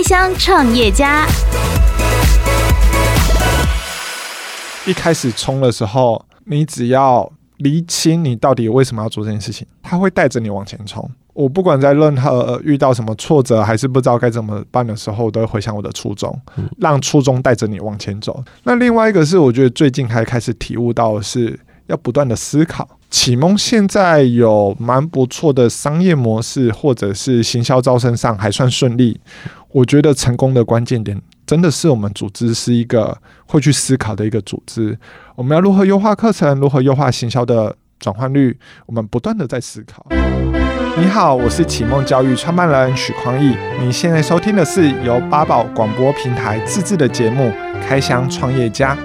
开箱创业家。一开始冲的时候，你只要厘清你到底为什么要做这件事情，他会带着你往前冲。我不管在任何遇到什么挫折，还是不知道该怎么办的时候，我都会回想我的初衷，让初衷带着你往前走。那另外一个是，我觉得最近还开始体悟到的是要不断的思考。启蒙现在有蛮不错的商业模式，或者是行销招生上还算顺利。我觉得成功的关键点，真的是我们组织是一个会去思考的一个组织。我们要如何优化课程，如何优化行销的转换率，我们不断的在思考。你好，我是启梦教育创办人许匡义。你现在收听的是由八宝广播平台自制的节目《开箱创业家》。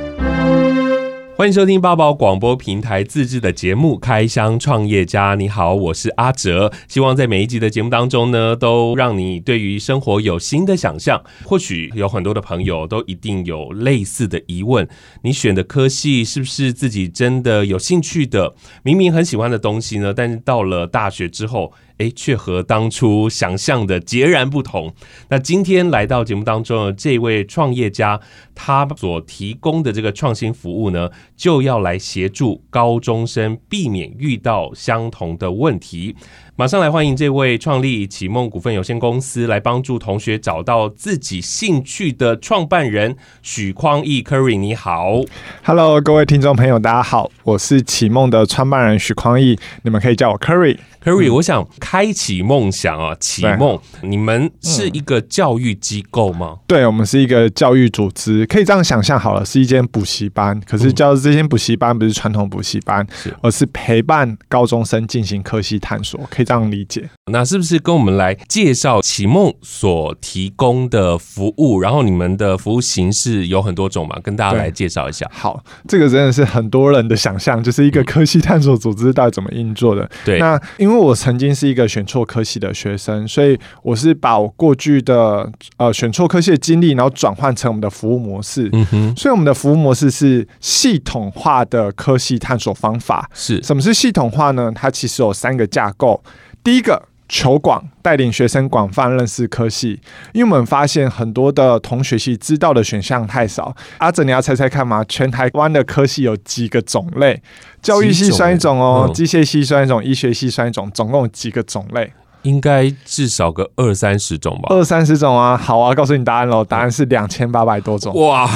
欢迎收听八宝广播平台自制的节目《开箱创业家》。你好，我是阿哲。希望在每一集的节目当中呢，都让你对于生活有新的想象。或许有很多的朋友都一定有类似的疑问：你选的科系是不是自己真的有兴趣的？明明很喜欢的东西呢，但是到了大学之后，哎，却和当初想象的截然不同。那今天来到节目当中的这位创业家，他所提供的这个创新服务呢，就要来协助高中生避免遇到相同的问题。马上来欢迎这位创立启梦股份有限公司，来帮助同学找到自己兴趣的创办人许匡义 Curry。你好，Hello，各位听众朋友，大家好，我是启梦的创办人许匡义，你们可以叫我 Curry。Curry，我想开启梦想啊，启梦，你们是一个教育机构吗？嗯、对，我们是一个教育组织，可以这样想象好了，是一间补习班。可是教这间补习班不是传统补习班，是而是陪伴高中生进行科系探索，可以这样理解。那是不是跟我们来介绍启梦所提供的服务？然后你们的服务形式有很多种嘛？跟大家来介绍一下。好，这个真的是很多人的想象，就是一个科系探索组织到底怎么运作的？对，那因为。因为我曾经是一个选错科系的学生，所以我是把我过去的呃选错科系的经历，然后转换成我们的服务模式。嗯哼，所以我们的服务模式是系统化的科系探索方法。是，什么是系统化呢？它其实有三个架构。第一个。求广，带领学生广泛认识科系，因为我们发现很多的同学系知道的选项太少。阿哲，你要猜猜看吗？全台湾的科系有几个种类？教育系算一种哦，机械系算一种，医学系算一种，总共有几个种类？应该至少个二三十种吧，二三十种啊！好啊，告诉你答案喽，答案是两千八百多种，哇，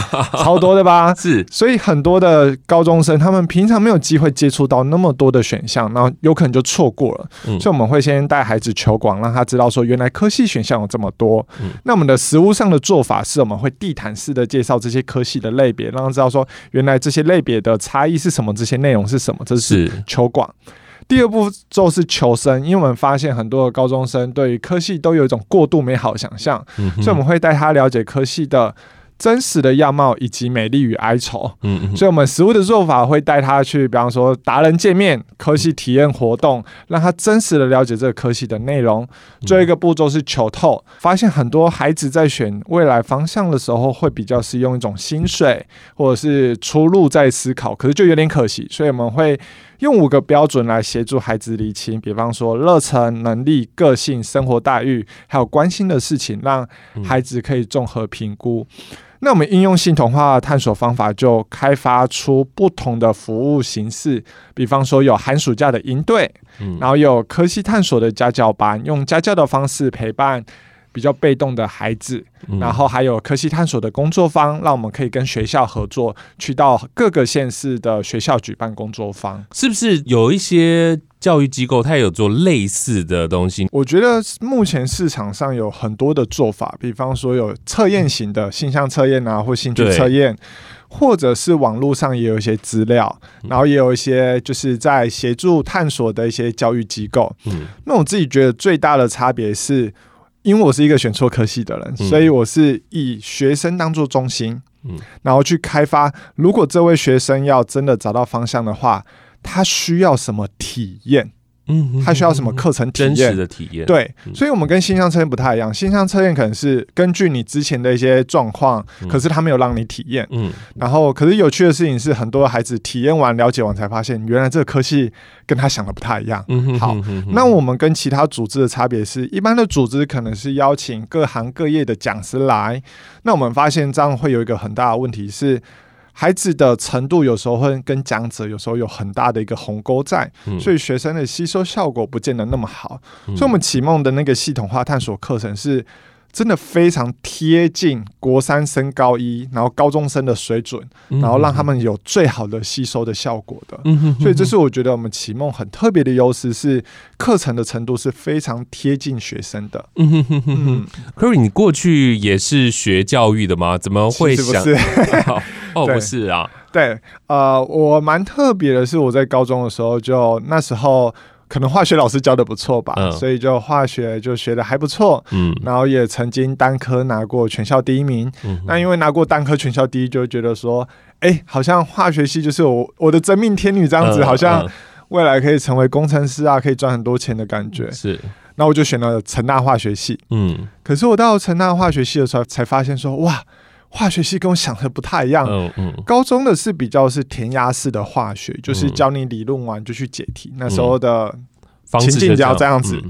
超多的吧？是，所以很多的高中生他们平常没有机会接触到那么多的选项，然后有可能就错过了。嗯，所以我们会先带孩子求广，让他知道说原来科系选项有这么多。嗯，那我们的实物上的做法是我们会地毯式的介绍这些科系的类别，让他知道说原来这些类别的差异是什么，这些内容是什么，这是求广。第二步骤是求生，因为我们发现很多的高中生对于科系都有一种过度美好的想象，嗯、所以我们会带他了解科系的真实的样貌以及美丽与哀愁。嗯嗯，所以我们食物的做法会带他去，比方说达人见面、科系体验活动，让他真实的了解这个科系的内容。最后一个步骤是求透，发现很多孩子在选未来方向的时候，会比较是用一种薪水或者是出路在思考，可是就有点可惜，所以我们会。用五个标准来协助孩子厘清，比方说热忱、能力、个性、生活待遇，还有关心的事情，让孩子可以综合评估。嗯、那我们应用系统化的探索方法，就开发出不同的服务形式，比方说有寒暑假的营队，嗯、然后有科系探索的家教班，用家教的方式陪伴。比较被动的孩子，然后还有科系探索的工作坊，让我们可以跟学校合作，去到各个县市的学校举办工作坊。是不是有一些教育机构它有做类似的东西？我觉得目前市场上有很多的做法，比方说有测验型的性向测验啊，或兴趣测验，或者是网络上也有一些资料，然后也有一些就是在协助探索的一些教育机构。嗯，那我自己觉得最大的差别是。因为我是一个选错科系的人，嗯、所以我是以学生当做中心，嗯，然后去开发。如果这位学生要真的找到方向的话，他需要什么体验？嗯，他需要什么课程体验？真实的体验。对，所以我们跟性向测验不太一样。性向测验可能是根据你之前的一些状况，可是他没有让你体验。嗯，然后可是有趣的事情是，很多孩子体验完、了解完才发现，原来这个科系跟他想的不太一样。嗯，好，那我们跟其他组织的差别是，一般的组织可能是邀请各行各业的讲师来，那我们发现这样会有一个很大的问题是。孩子的程度有时候会跟讲者有时候有很大的一个鸿沟在，嗯、所以学生的吸收效果不见得那么好。嗯、所以，我们启梦的那个系统化探索课程是真的非常贴近国三升高一，然后高中生的水准，然后让他们有最好的吸收的效果的。嗯、所以，这是我觉得我们启梦很特别的优势，是课程的程度是非常贴近学生的。嗯哼哼 Kerry 你过去也是学教育的吗？怎么会想？哦，不是啊，对，呃，我蛮特别的是，我在高中的时候，就那时候可能化学老师教的不错吧，嗯、所以就化学就学的还不错，嗯，然后也曾经单科拿过全校第一名，嗯，那因为拿过单科全校第一，就觉得说，哎、欸，好像化学系就是我我的真命天女这样子，嗯、好像未来可以成为工程师啊，可以赚很多钱的感觉，是，那我就选了成大化学系，嗯，可是我到成大化学系的时候，才发现说，哇。化学系跟我想的不太一样。嗯嗯，高中的是比较是填鸭式的化学，就是教你理论完就去解题。那时候的情境只要这样子。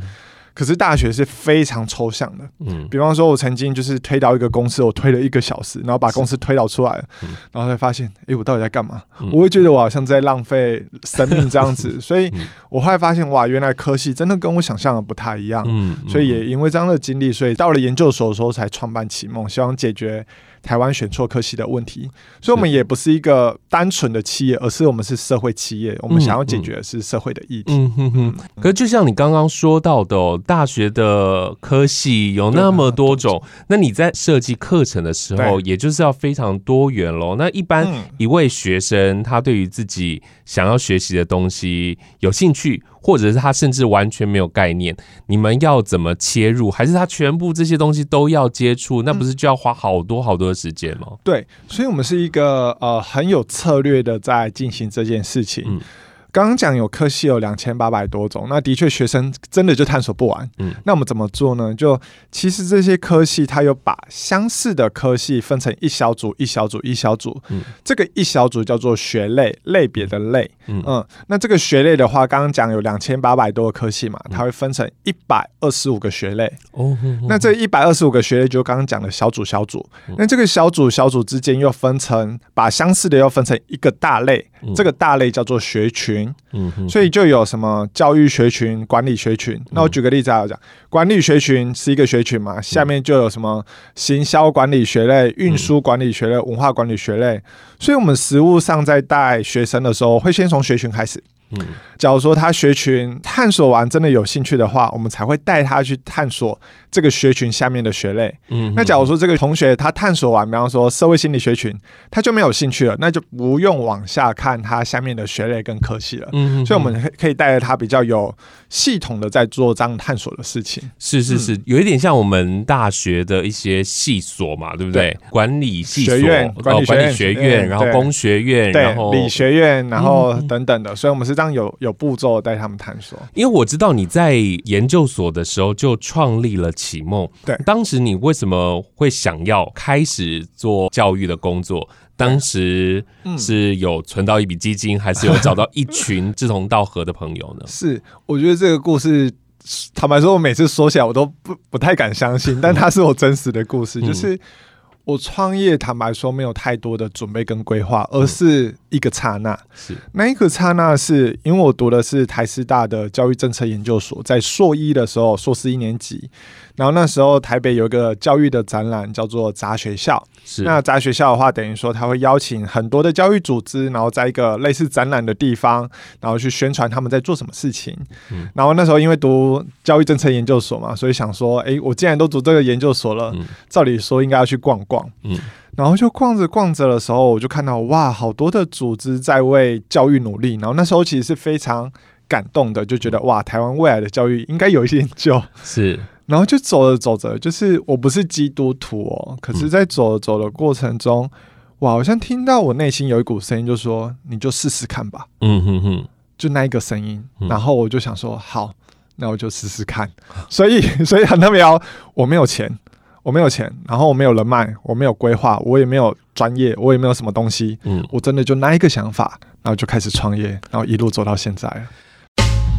可是大学是非常抽象的。嗯，比方说，我曾经就是推导一个公式，我推了一个小时，然后把公式推导出来了，然后才发现，哎，我到底在干嘛？我会觉得我好像在浪费生命这样子。所以我后来发现，哇，原来科系真的跟我想象的不太一样。嗯，所以也因为这样的经历，所以到了研究所的时候才创办启梦，希望解决。台湾选错科系的问题，所以我们也不是一个单纯的企业，而是我们是社会企业。我们想要解决的是社会的议题。嗯哼哼。可是就像你刚刚说到的，哦，大学的科系有那么多种，那你在设计课程的时候，也就是要非常多元喽。那一般一位学生，他对于自己想要学习的东西有兴趣。或者是他甚至完全没有概念，你们要怎么切入？还是他全部这些东西都要接触？那不是就要花好多好多的时间吗？对，所以我们是一个呃很有策略的在进行这件事情。嗯刚刚讲有科系有两千八百多种，那的确学生真的就探索不完。嗯，那我们怎么做呢？就其实这些科系它有把相似的科系分成一小组、一小组、一小组。嗯，这个一小组叫做学类类别的类。嗯，嗯，那这个学类的话，刚刚讲有两千八百多个科系嘛，它会分成一百二十五个学类。哦，那这一百二十五个学类就刚刚讲的小组小组。那这个小组小组之间又分成把相似的又分成一个大类，这个大类叫做学群。嗯，所以就有什么教育学群、管理学群。那我举个例子来讲，管理学群是一个学群嘛，下面就有什么行销管理学类、运输管理学类、文化管理学类。所以我们实务上在带学生的时候，会先从学群开始。嗯，假如说他学群探索完真的有兴趣的话，我们才会带他去探索这个学群下面的学类。嗯，那假如说这个同学他探索完，比方说社会心理学群，他就没有兴趣了，那就不用往下看他下面的学类跟科系了。嗯，所以我们可以带着他比较有系统的在做这样探索的事情。是是是，有一点像我们大学的一些系所嘛，对不对？管理系所、管理学院，然后工学院，然后理学院，然后等等的。所以我们是。这样有有步骤带他们探索，因为我知道你在研究所的时候就创立了启梦。对，当时你为什么会想要开始做教育的工作？当时是有存到一笔基金，还是有找到一群志同道合的朋友呢？是，我觉得这个故事，坦白说，我每次说起来我都不不太敢相信，但它是我真实的故事，就是。我创业，坦白说没有太多的准备跟规划，而是一个刹那。是那一个刹那，是因为我读的是台师大的教育政策研究所，在硕一的时候，硕士一年级。然后那时候台北有一个教育的展览，叫做杂学校。是那杂学校的话，等于说他会邀请很多的教育组织，然后在一个类似展览的地方，然后去宣传他们在做什么事情。嗯、然后那时候因为读教育政策研究所嘛，所以想说，哎，我既然都读这个研究所了，嗯、照理说应该要去逛逛。嗯，然后就逛着逛着的时候，我就看到哇，好多的组织在为教育努力。然后那时候其实是非常感动的，就觉得哇，台湾未来的教育应该有一些救。是。然后就走着走着，就是我不是基督徒哦，可是，在走着走的过程中，我好像听到我内心有一股声音，就说：“你就试试看吧。”嗯哼哼。就那一个声音，然后我就想说，好，那我就试试看。所以，所以很特别哦，我没有钱，我没有钱，然后我没有人脉，我没有规划，我也没有专业，我也没有什么东西。嗯，我真的就那一个想法，然后就开始创业，然后一路走到现在。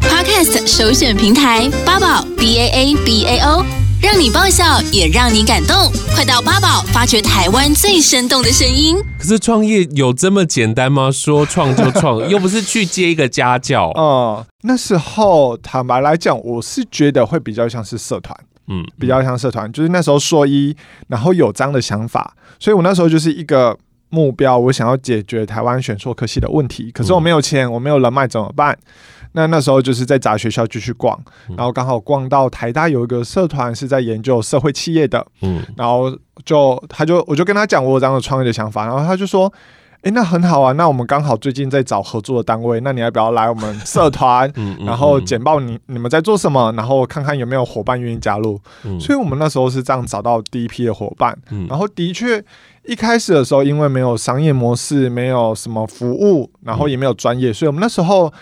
Podcast 首选平台八宝 B A A B A O。让你爆笑，也让你感动。快到八宝发掘台湾最生动的声音。可是创业有这么简单吗？说创就创，又不是去接一个家教。哦、嗯，那时候坦白来讲，我是觉得会比较像是社团，嗯，比较像社团。就是那时候说一，然后有这样的想法，所以我那时候就是一个目标，我想要解决台湾选硕科系的问题。可是我没有钱，我没有人脉，怎么办？那那时候就是在杂学校继续逛，然后刚好逛到台大有一个社团是在研究社会企业的，嗯，然后就他就我就跟他讲我有这样的创业的想法，然后他就说，哎，那很好啊，那我们刚好最近在找合作的单位，那你要不要来我们社团？嗯然后简报你你们在做什么，然后看看有没有伙伴愿意加入。所以我们那时候是这样找到第一批的伙伴，然后的确一开始的时候因为没有商业模式，没有什么服务，然后也没有专业，所以我们那时候。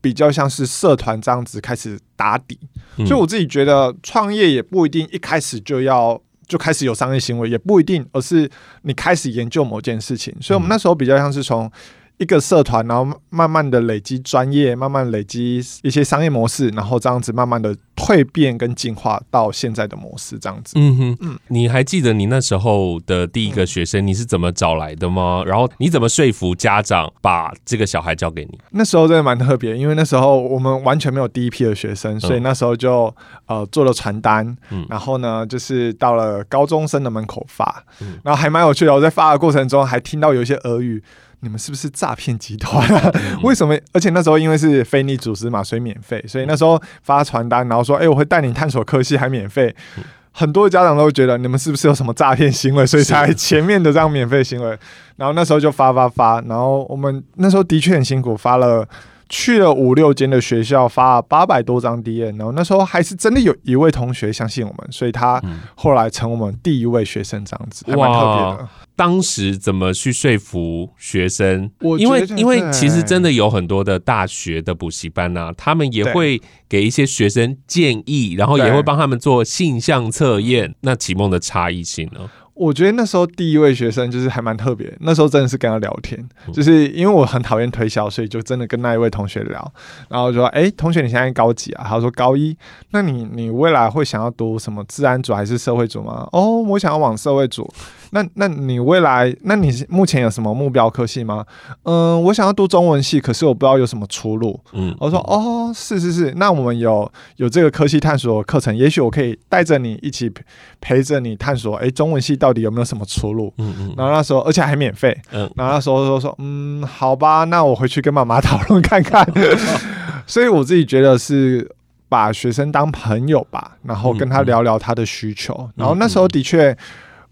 比较像是社团这样子开始打底，嗯、所以我自己觉得创业也不一定一开始就要就开始有商业行为，也不一定，而是你开始研究某件事情。所以我们那时候比较像是从一个社团，然后慢慢的累积专业，慢慢累积一些商业模式，然后这样子慢慢的蜕变跟进化到现在的模式，这样子。嗯哼，嗯，你还记得你那时候的第一个学生你是怎么找来的吗？然后你怎么说服家长把这个小孩交给你？那时候真的蛮特别，因为那时候我们完全没有第一批的学生，所以那时候就呃做了传单，嗯，然后呢就是到了高中生的门口发，嗯，然后还蛮有趣的。我在发的过程中还听到有一些俄语。你们是不是诈骗集团啊？为什么？而且那时候因为是非你组织嘛，所以免费。所以那时候发传单，然后说：“哎，我会带你探索科系，还免费。”很多家长都会觉得你们是不是有什么诈骗行为，所以才前面的这样免费行为。然后那时候就发发发，然后我们那时候的确很辛苦，发了。去了五六间的学校，发了八百多张 DM，然后那时候还是真的有一位同学相信我们，所以他后来成我们第一位学生，这样子还蛮特别的。当时怎么去说服学生？我因为因为其实真的有很多的大学的补习班啊，他们也会给一些学生建议，然后也会帮他们做性向测验。那启梦的差异性呢？我觉得那时候第一位学生就是还蛮特别，那时候真的是跟他聊天，就是因为我很讨厌推销，所以就真的跟那一位同学聊，然后就说：“哎，同学，你现在高几啊？”他说：“高一。”那你你未来会想要读什么自然组还是社会组吗？哦，我想要往社会组。那那你未来，那你目前有什么目标科系吗？嗯，我想要读中文系，可是我不知道有什么出路。嗯，我说哦，是是是，那我们有有这个科系探索课程，也许我可以带着你一起陪着你探索，哎，中文系到底有没有什么出路？嗯嗯。然后那时候，而且还免费。嗯。然后那时候说说，嗯，好吧，那我回去跟妈妈讨论看看。所以我自己觉得是把学生当朋友吧，然后跟他聊聊他的需求。然后那时候的确。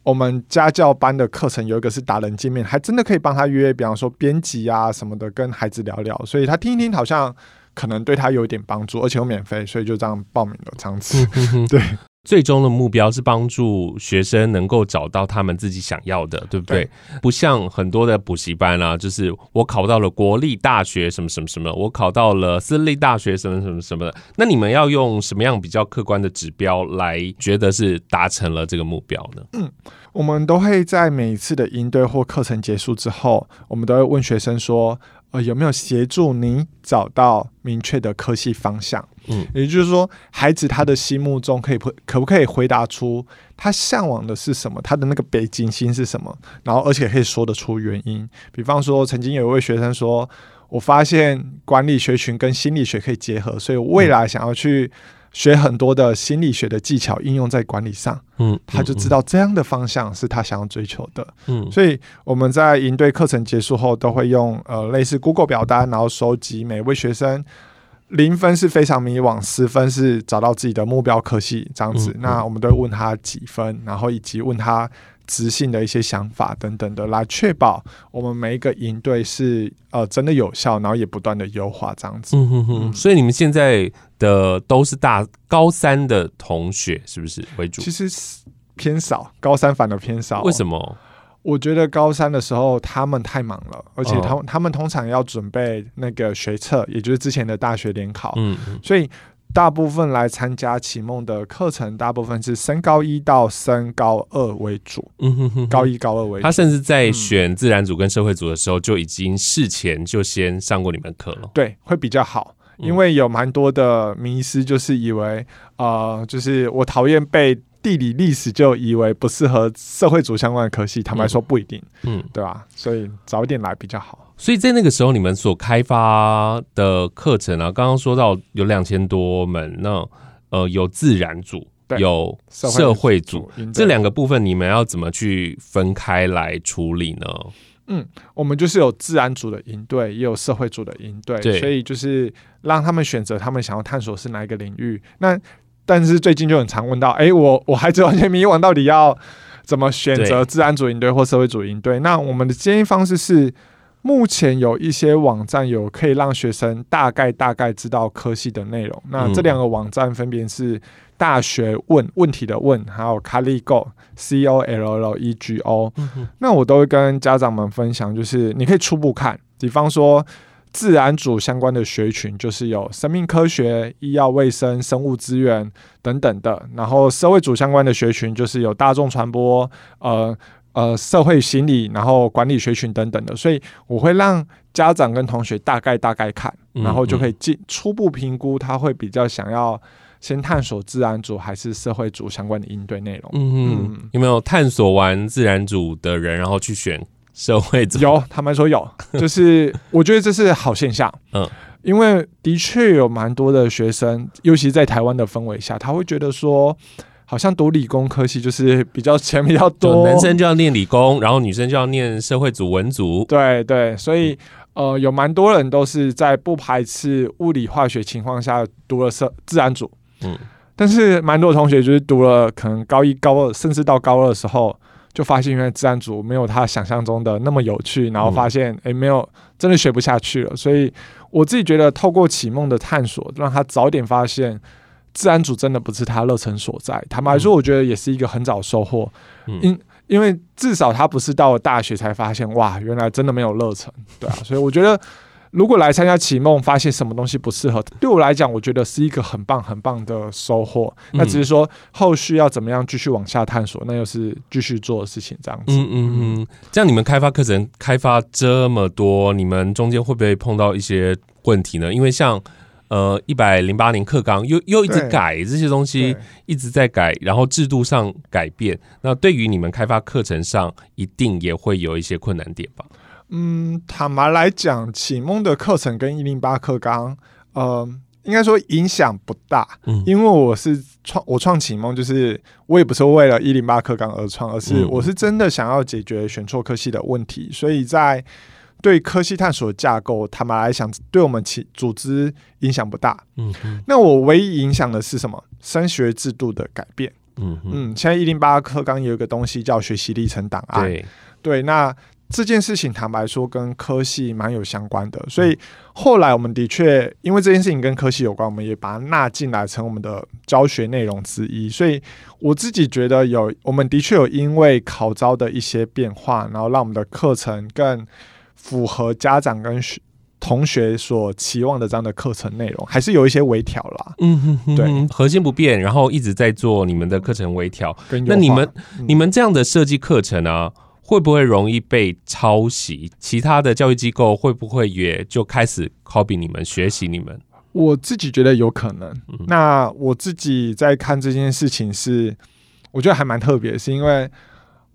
我们家教班的课程有一个是达人见面，还真的可以帮他约，比方说编辑啊什么的，跟孩子聊聊，所以他听一听，好像可能对他有一点帮助，而且又免费，所以就这样报名了，这样子，对。最终的目标是帮助学生能够找到他们自己想要的，对不对？对，不像很多的补习班啊，就是我考到了国立大学什么什么什么，我考到了私立大学什么什么什么的。那你们要用什么样比较客观的指标来觉得是达成了这个目标呢？嗯，我们都会在每一次的应对或课程结束之后，我们都会问学生说。呃，有没有协助你找到明确的科系方向？嗯，也就是说，孩子他的心目中可以不可不可以回答出他向往的是什么？他的那个北京心是什么？然后，而且可以说得出原因。比方说，曾经有一位学生说：“我发现管理学群跟心理学可以结合，所以未来想要去。”学很多的心理学的技巧应用在管理上，嗯，他就知道这样的方向是他想要追求的，嗯，所以我们在营队课程结束后都会用呃类似 Google 表单，然后收集每位学生零分是非常迷惘，十分是找到自己的目标科系这样子，那我们都会问他几分，然后以及问他。直性的一些想法等等的，来确保我们每一个营队是呃真的有效，然后也不断的优化这样子。嗯哼哼。所以你们现在的都是大高三的同学，是不是为主？其实偏少，高三反而偏少。为什么？我觉得高三的时候他们太忙了，而且他、哦、他们通常要准备那个学测，也就是之前的大学联考，嗯，所以大部分来参加启梦的课程，大部分是升高一到升高二为主，嗯哼哼，高一高二为主。他甚至在选自然组跟社会组的时候，就已经事前就先上过你们课了，嗯，对，会比较好，因为有蛮多的迷思，就是以为，呃，就是我讨厌背。地理历史就以为不适合社会组相关的科系，坦白说不一定，嗯，对吧？所以早一点来比较好。所以在那个时候，你们所开发的课程啊，刚刚说到有两千多门，那呃有自然组，有社会组，这两个部分你们要怎么去分开来处理呢？嗯，我们就是有自然组的营队，也有社会组的营队，所以就是让他们选择他们想要探索是哪一个领域。那但是最近就很常问到，哎、欸，我我孩子完全迷惘，到底要怎么选择自然组营队或社会组营队？那我们的建议方式是，目前有一些网站有可以让学生大概大概知道科系的内容。那这两个网站分别是大学问问题的问，还有 Colego C O L L E G O。那我都会跟家长们分享，就是你可以初步看，比方说。自然组相关的学群就是有生命科学、医药卫生、生物资源等等的，然后社会组相关的学群就是有大众传播、呃呃社会心理，然后管理学群等等的。所以我会让家长跟同学大概大概看，然后就可以进初步评估，他会比较想要先探索自然组还是社会组相关的应对内容。嗯嗯，有没有探索完自然组的人，然后去选？社会有，他们说有，就是我觉得这是好现象，嗯，因为的确有蛮多的学生，尤其在台湾的氛围下，他会觉得说，好像读理工科系就是比较钱比较多，男生就要念理工，然后女生就要念社会组文组，对对，所以呃，有蛮多人都是在不排斥物理化学情况下读了社自然组，嗯，但是蛮多同学就是读了可能高一、高二，甚至到高二的时候。就发现，原来自然组没有他想象中的那么有趣，然后发现，诶、嗯欸，没有，真的学不下去了。所以我自己觉得，透过启梦的探索，让他早点发现自然组真的不是他热忱所在。坦白说，我觉得也是一个很早收获，因、嗯、因为至少他不是到了大学才发现，哇，原来真的没有热忱，对啊。所以我觉得。如果来参加启梦，发现什么东西不适合，对我来讲，我觉得是一个很棒很棒的收获。那只是说后续要怎么样继续往下探索，那又是继续做的事情。这样子，嗯嗯嗯。这样你们开发课程开发这么多，你们中间会不会碰到一些问题呢？因为像呃一百零八年课纲又又一直改这些东西，一直在改，然后制度上改变，那对于你们开发课程上，一定也会有一些困难点吧？嗯，坦白来讲，启蒙的课程跟一零八课纲，呃，应该说影响不大。嗯，因为我是创我创启蒙，就是我也不是为了一零八课纲而创，而是我是真的想要解决选错科系的问题。所以在对科系探索的架构，坦白来讲，对我们其组织影响不大。嗯嗯，那我唯一影响的是什么？升学制度的改变。嗯嗯，现在一零八课纲有一个东西叫学习历程档案。对对，那。这件事情坦白说跟科系蛮有相关的，所以后来我们的确因为这件事情跟科系有关，我们也把它纳进来成我们的教学内容之一。所以我自己觉得有，我们的确有因为考招的一些变化，然后让我们的课程更符合家长跟学同学所期望的这样的课程内容，还是有一些微调啦。嗯哼哼，对，核心不变，然后一直在做你们的课程微调。那你们、嗯、你们这样的设计课程啊？会不会容易被抄袭？其他的教育机构会不会也就开始 copy 你们、学习你们？我自己觉得有可能。嗯、那我自己在看这件事情是，我觉得还蛮特别，是因为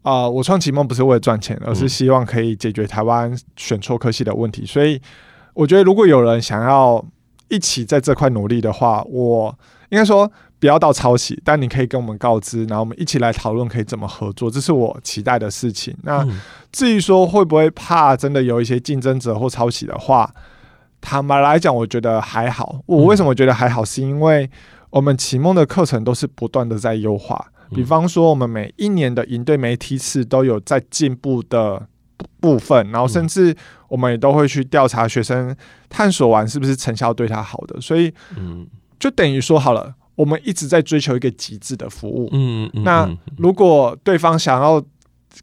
啊、呃，我创启梦不是为了赚钱，而是希望可以解决台湾选错科系的问题。所以我觉得，如果有人想要一起在这块努力的话，我应该说。不要到抄袭，但你可以跟我们告知，然后我们一起来讨论可以怎么合作，这是我期待的事情。那至于说会不会怕真的有一些竞争者或抄袭的话，坦白来讲，我觉得还好。我为什么觉得还好？是因为我们启梦的课程都是不断的在优化。比方说，我们每一年的营队每梯次都有在进步的部分，然后甚至我们也都会去调查学生探索完是不是成效对他好的。所以，嗯，就等于说好了。我们一直在追求一个极致的服务。嗯，嗯，那如果对方想要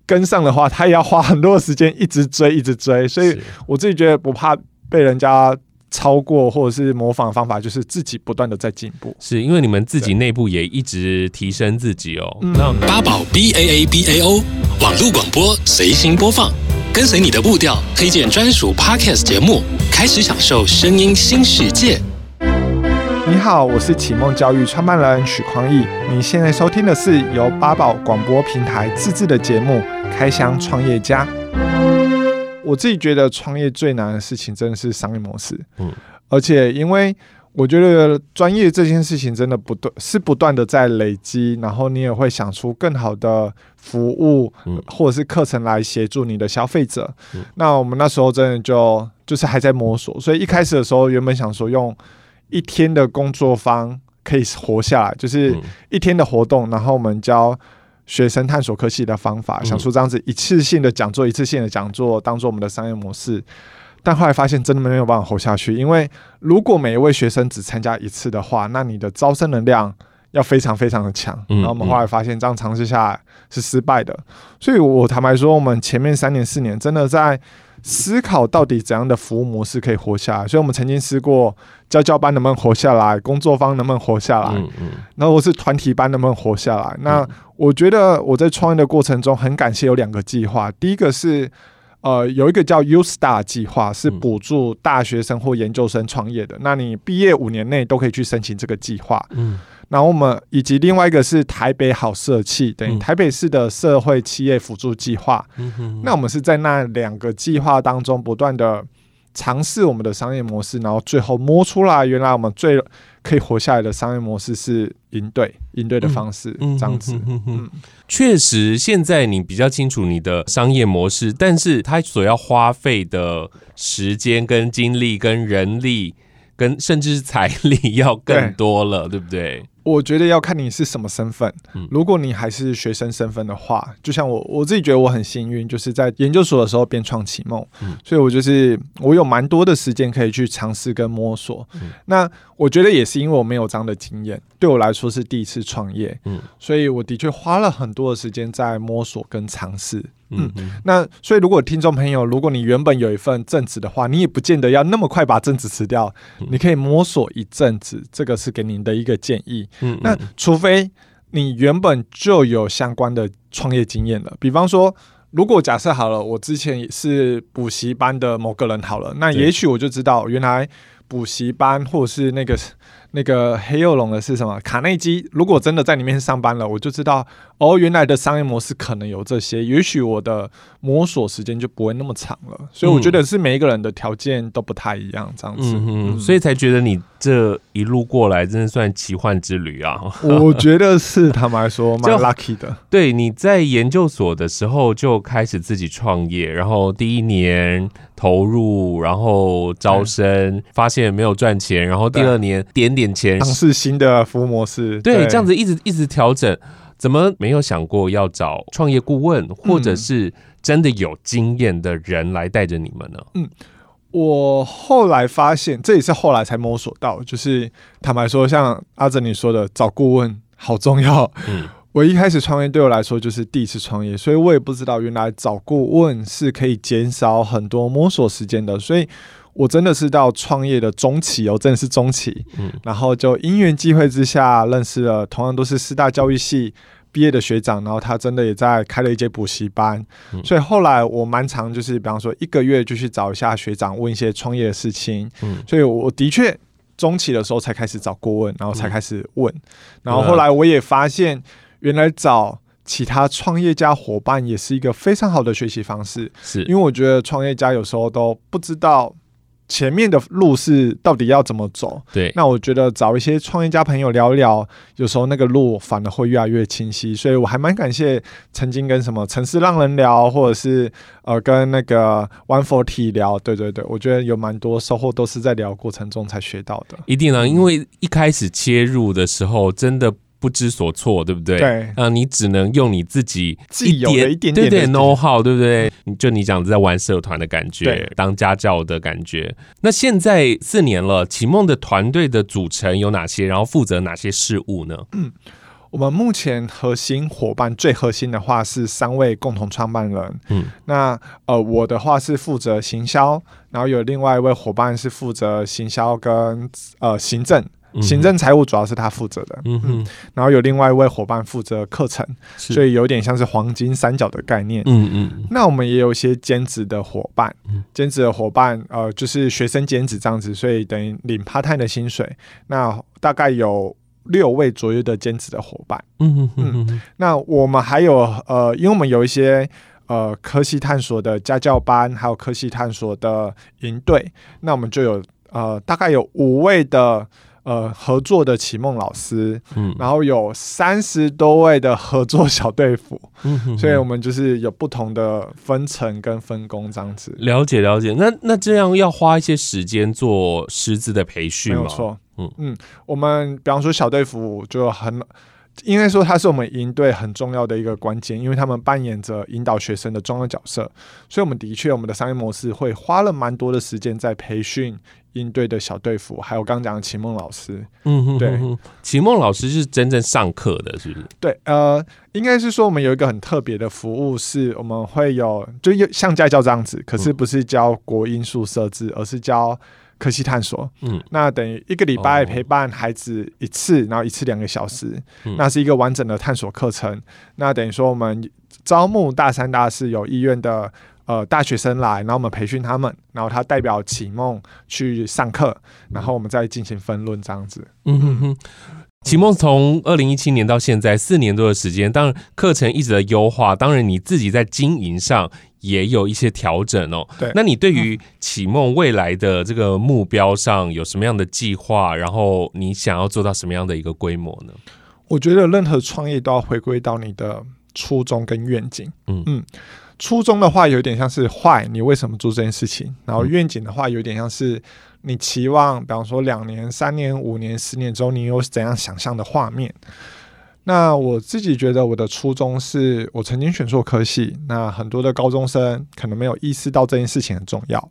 跟上的话，他也要花很多的时间一直追，一直追。所以我自己觉得不怕被人家超过或者是模仿的方法，就是自己不断的在进步。是因为你们自己内部也一直提升自己哦。那八宝 B A A B A O 网络广播随心播放，跟随你的步调，推荐专属 Podcast 节目，开始享受声音新世界。你好，我是启梦教育创办人许匡义。你现在收听的是由八宝广播平台自制的节目《开箱创业家》。我自己觉得创业最难的事情真的是商业模式。嗯，而且因为我觉得专业这件事情真的不断是不断的在累积，然后你也会想出更好的服务或者是课程来协助你的消费者。那我们那时候真的就就是还在摸索，所以一开始的时候原本想说用。一天的工作方可以活下来，就是一天的活动，然后我们教学生探索科技的方法，想出这样子一次性的讲座，一次性的讲座当做我们的商业模式，但后来发现真的没有办法活下去，因为如果每一位学生只参加一次的话，那你的招生能量要非常非常的强，然后我们后来发现这样尝试下来是失败的，所以我坦白说，我们前面三年四年真的在。思考到底怎样的服务模式可以活下来，所以我们曾经试过教教班能不能活下来，工作方能不能活下来，嗯嗯，然后或是团体班能不能活下来。那我觉得我在创业的过程中很感谢有两个计划，第一个是呃有一个叫 U Star 计划，是补助大学生或研究生创业的，那你毕业五年内都可以去申请这个计划，嗯。然后我们以及另外一个是台北好社企，等于台北市的社会企业辅助计划。嗯、那我们是在那两个计划当中不断的尝试我们的商业模式，然后最后摸出来，原来我们最可以活下来的商业模式是应对应对的方式，嗯、这样子。嗯，确实，现在你比较清楚你的商业模式，但是它所要花费的时间、跟精力、跟人力、跟甚至是财力要更多了，对，对不对？我觉得要看你是什么身份。如果你还是学生身份的话，就像我我自己觉得我很幸运，就是在研究所的时候边创启梦，所以我就是我有蛮多的时间可以去尝试跟摸索。那我觉得也是因为我没有这样的经验，对我来说是第一次创业，嗯所以我的确花了很多的时间在摸索跟尝试。嗯，那所以如果听众朋友，如果你原本有一份正职的话，你也不见得要那么快把正职辞掉，你可以摸索一阵子，这个是给您的一个建议。嗯，那除非你原本就有相关的创业经验了，比方说，如果假设好了，我之前也是补习班的某个人好了，那也许我就知道原来补习班或者是那个。那个黑幼龙的是什么？卡内基。如果真的在里面上班了，我就知道哦，原来的商业模式可能有这些。也许我的摸索时间就不会那么长了。所以我觉得是每一个人的条件都不太一样，这样子。嗯嗯。所以才觉得你这一路过来真的算奇幻之旅啊！我觉得是，他们来说蛮 lucky 的。对，你在研究所的时候就开始自己创业，然后第一年投入，然后招生，发现没有赚钱，然后第二年点。点钱尝试新的服务模式，对，这样子一直一直调整，怎么没有想过要找创业顾问，或者是真的有经验的人来带着你们呢？嗯，我后来发现，这也是后来才摸索到，就是坦白说，像阿泽你说的，找顾问好重要。嗯，我一开始创业对我来说就是第一次创业，所以我也不知道原来找顾问是可以减少很多摸索时间的，所以。我真的是到创业的中期哦，真的是中期，嗯，然后就因缘际会之下认识了同样都是师大教育系毕业的学长，然后他真的也在开了一节补习班，嗯，所以后来我蛮常就是比方说一个月就去找一下学长问一些创业的事情，嗯，所以我的确中期的时候才开始找顾问，然后才开始问，嗯，然后后来我也发现原来找其他创业家伙伴也是一个非常好的学习方式，是。因为我觉得创业家有时候都不知道。前面的路是到底要怎么走？对，那我觉得找一些创业家朋友聊一聊，有时候那个路反而会越来越清晰。所以我还蛮感谢曾经跟什么城市浪人聊，或者是呃跟那个 One Forty 聊。对对对，我觉得有蛮多收获都是在聊过程中才学到的。一定啊，因为一开始切入的时候，真的。不知所措，对不对？对，啊，你只能用你自己自己有的一点点对对 know how，对不对？就你讲在玩社团的感觉，当家教的感觉。那现在四年了，启梦的团队的组成有哪些？然后负责哪些事务呢？嗯，我们目前核心伙伴最核心的话是三位共同创办人。嗯，那呃，我的话是负责行销，然后有另外一位伙伴是负责行销跟呃行政，行政财务主要是他负责的。嗯嗯，然后有另外一位伙伴负责课程，所以有点像是黄金三角的概念。嗯嗯，那我们也有一些兼职的伙伴，兼职的伙伴呃就是学生兼职这样子，所以等于领 part time 的薪水。那大概有。六位左右的兼职的伙伴，嗯嗯嗯，那我们还有呃，因为我们有一些呃科系探索的家教班，还有科系探索的营队，那我们就有呃大概有五位的呃合作的启梦老师，嗯，然后有三十多位的合作小队服，嗯哼哼，所以我们就是有不同的分层跟分工这样子。了解了解，那那这样要花一些时间做师资的培训吗？没有错。嗯嗯，我们比方说小队服就很，应该说他是我们营队很重要的一个关键，因为他们扮演着引导学生的重要角色，所以我们的确我们的商业模式会花了蛮多的时间在培训营队的小队服，还有刚刚讲的秦梦老师。嗯哼，对，秦梦老师是真正上课的，是不是？对，呃，应该是说我们有一个很特别的服务，是我们会有就像家教这样子，可是不是教国音数设置，而是教。科技探索，嗯，那等于一个礼拜陪伴孩子一次，哦、然后一次两个小时，嗯、那是一个完整的探索课程。那等于说，我们招募大三、大四有意愿的呃大学生来，然后我们培训他们，然后他代表启梦去上课，然后我们再进行分论这样子。嗯哼哼。启梦从二零一七年到现在四年多的时间，当然课程一直在优化，当然你自己在经营上也有一些调整哦。对，那你对于启梦未来的这个目标上有什么样的计划？然后你想要做到什么样的一个规模呢？我觉得任何创业都要回归到你的初衷跟愿景。嗯嗯，初衷的话有点像是坏，你为什么做这件事情？然后愿景的话有点像是。你期望，比方说两年、三年、五年、十年之后，你有怎样想象的画面？那我自己觉得，我的初衷是我曾经选错科系，那很多的高中生可能没有意识到这件事情很重要，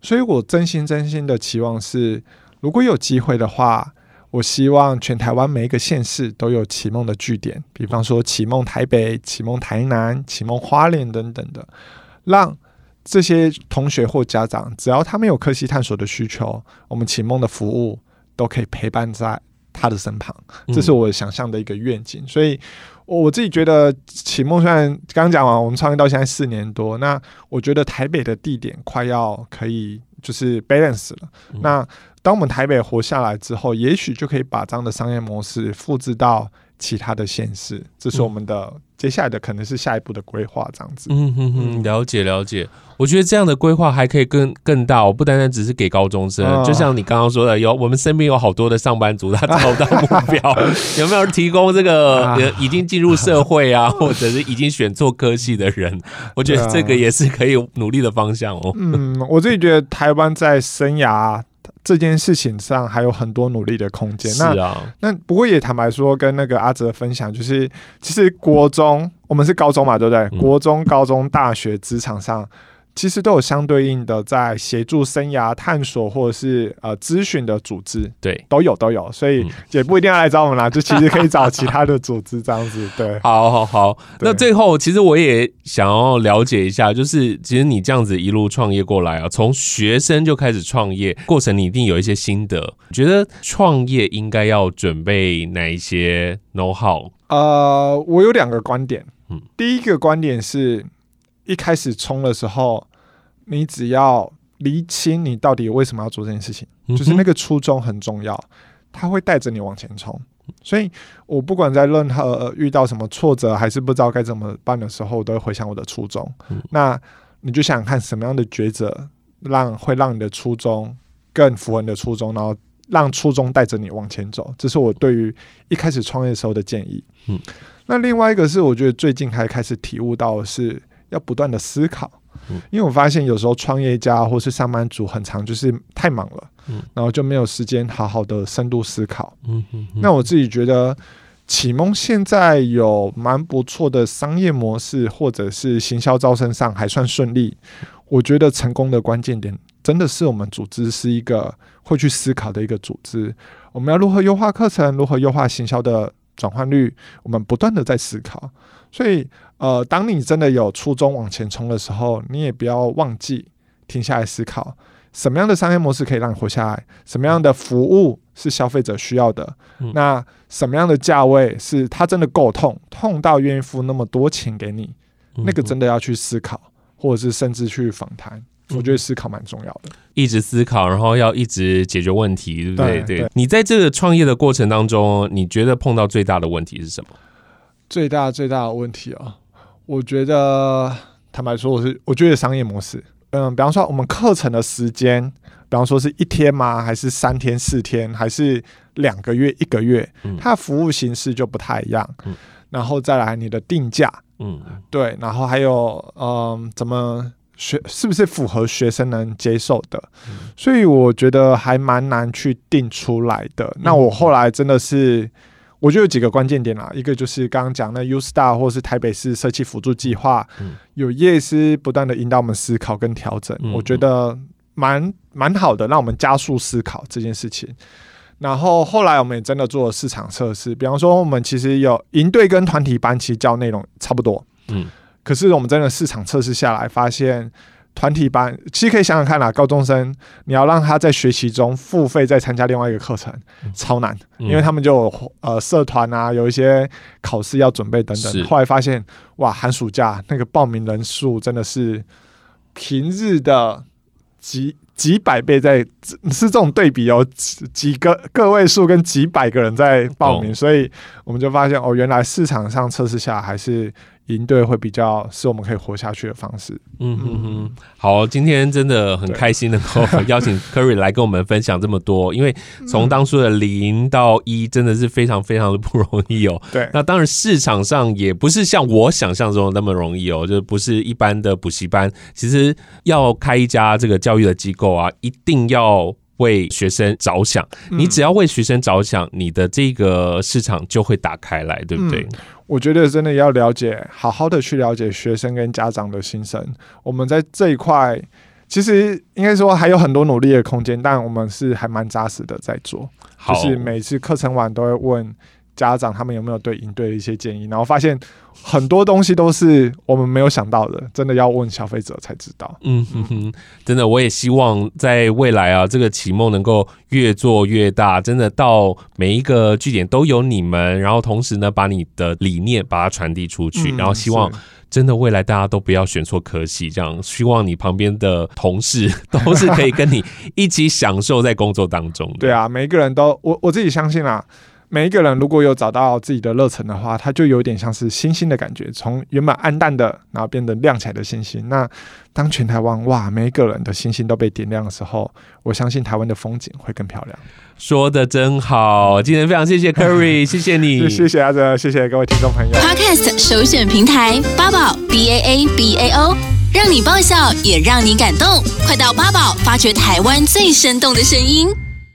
所以我真心真心的期望是，如果有机会的话，我希望全台湾每一个县市都有启梦的据点，比方说启梦台北、启梦台南、启梦花莲等等的，让。这些同学或家长，只要他们有科系探索的需求，我们启梦的服务都可以陪伴在他的身旁。这是我想象的一个愿景。嗯、所以，我自己觉得启梦虽然刚刚讲完，我们创业到现在四年多，那我觉得台北的地点快要可以就是 balance 了。嗯、那当我们台北活下来之后，也许就可以把这样的商业模式复制到其他的县市。这是我们的。嗯接下来的可能是下一步的规划，这样子。嗯哼哼，了解了解。我觉得这样的规划还可以更更大，我不单单只是给高中生。哦、就像你刚刚说的，有我们身边有好多的上班族，他找不到目 标，啊、有没有提供这个已经进入社会啊，或者是已经选错科系的人？我觉得这个也是可以努力的方向哦。嗯，我自己觉得台湾在生涯。这件事情上还有很多努力的空间。是啊，那，那不过也坦白说，跟那个阿哲分享，就是其实国中我们是高中嘛，对不对？嗯、国中、高中、大学、职场上。其实都有相对应的在协助生涯探索或者是呃咨询的组织，对，都有都有，所以也不一定要来找我们啦，就其实可以找其他的组织这样子。对，好好好。那最后，其实我也想要了解一下，就是其实你这样子一路创业过来啊，从学生就开始创业，过程你一定有一些心得。觉得创业应该要准备哪一些 know how？呃，我有两个观点。嗯，第一个观点是。一开始冲的时候，你只要厘清你到底为什么要做这件事情，嗯、就是那个初衷很重要，它会带着你往前冲。所以我不管在任何遇到什么挫折，还是不知道该怎么办的时候，我都会回想我的初衷。嗯、那你就想想看什么样的抉择，让会让你的初衷更符合你的初衷，然后让初衷带着你往前走。这是我对于一开始创业的时候的建议。嗯，那另外一个是我觉得最近还开始体悟到的是。要不断的思考，因为我发现有时候创业家或是上班族很长就是太忙了，然后就没有时间好好的深度思考。那我自己觉得启蒙现在有蛮不错的商业模式，或者是行销招生上还算顺利。我觉得成功的关键点真的是我们组织是一个会去思考的一个组织。我们要如何优化课程，如何优化行销的转换率，我们不断的在思考。所以，呃，当你真的有初衷往前冲的时候，你也不要忘记停下来思考，什么样的商业模式可以让你活下来，什么样的服务是消费者需要的，嗯、那什么样的价位是他真的够痛，痛到愿意付那么多钱给你，嗯、那个真的要去思考，或者是甚至去访谈。我觉得思考蛮重要的，一直思考，然后要一直解决问题，对不对？对，对。你在这个创业的过程当中，你觉得碰到最大的问题是什么？最大最大的问题哦，我觉得坦白说，我是我觉得商业模式，嗯，比方说我们课程的时间，比方说是一天吗？还是三天、四天，还是两个月、一个月？嗯，它的服务形式就不太一样。嗯，然后再来你的定价，嗯，对，然后还有嗯，怎么？学是不是符合学生能接受的？嗯、所以我觉得还蛮难去定出来的。嗯、那我后来真的是，我觉得有几个关键点啦。一个就是刚刚讲的 U Star 或是台北市社区辅助计划，嗯、有业师不断的引导我们思考跟调整，嗯、我觉得蛮蛮好的，让我们加速思考这件事情。然后后来我们也真的做了市场测试，比方说我们其实有营队跟团体班，其实教内容差不多，嗯。可是我们真的市场测试下来，发现团体班其实可以想想看啦，高中生你要让他在学习中付费再参加另外一个课程，超难，嗯、因为他们就有呃社团啊，有一些考试要准备等等。后来发现，哇，寒暑假那个报名人数真的是平日的几几百倍在，在是这种对比哦，几几个个位数跟几百个人在报名，哦、所以我们就发现哦，原来市场上测试下还是。营队会比较是我们可以活下去的方式。嗯哼哼，好，今天真的很开心能够邀请 Curry 来跟我们分享这么多，因为从当初的零到一真的是非常非常的不容易哦。对，那当然市场上也不是像我想象中的那么容易哦，就不是一般的补习班，其实要开一家这个教育的机构啊，一定要。为学生着想，你只要为学生着想，你的这个市场就会打开来，对不对？嗯，我觉得真的要了解，好好的去了解学生跟家长的心声。我们在这一块，其实应该说还有很多努力的空间，但我们是还蛮扎实的在做。就是每次课程完都会问。家长他们有没有对营队的一些建议？然后发现很多东西都是我们没有想到的，真的要问消费者才知道。嗯哼哼，真的，我也希望在未来啊，这个启梦能够越做越大，真的到每一个据点都有你们，然后同时呢，把你的理念把它传递出去，嗯、然后希望真的未来大家都不要选错科系，这样希望你旁边的同事都是可以跟你一起享受在工作当中的。对啊，每一个人都我我自己相信啊。每一个人如果有找到自己的热忱的话，他就有点像是星星的感觉，从原本暗淡的，然后变得亮起来的星星。那当全台湾哇，每一个人的星星都被点亮的时候，我相信台湾的风景会更漂亮。说的真好，今天非常谢谢 Kerry，谢谢你，谢谢阿泽，谢谢各位听众朋友。Podcast 首选平台八宝 B A A B A O，让你爆笑也让你感动，快到八宝发掘台湾最生动的声音。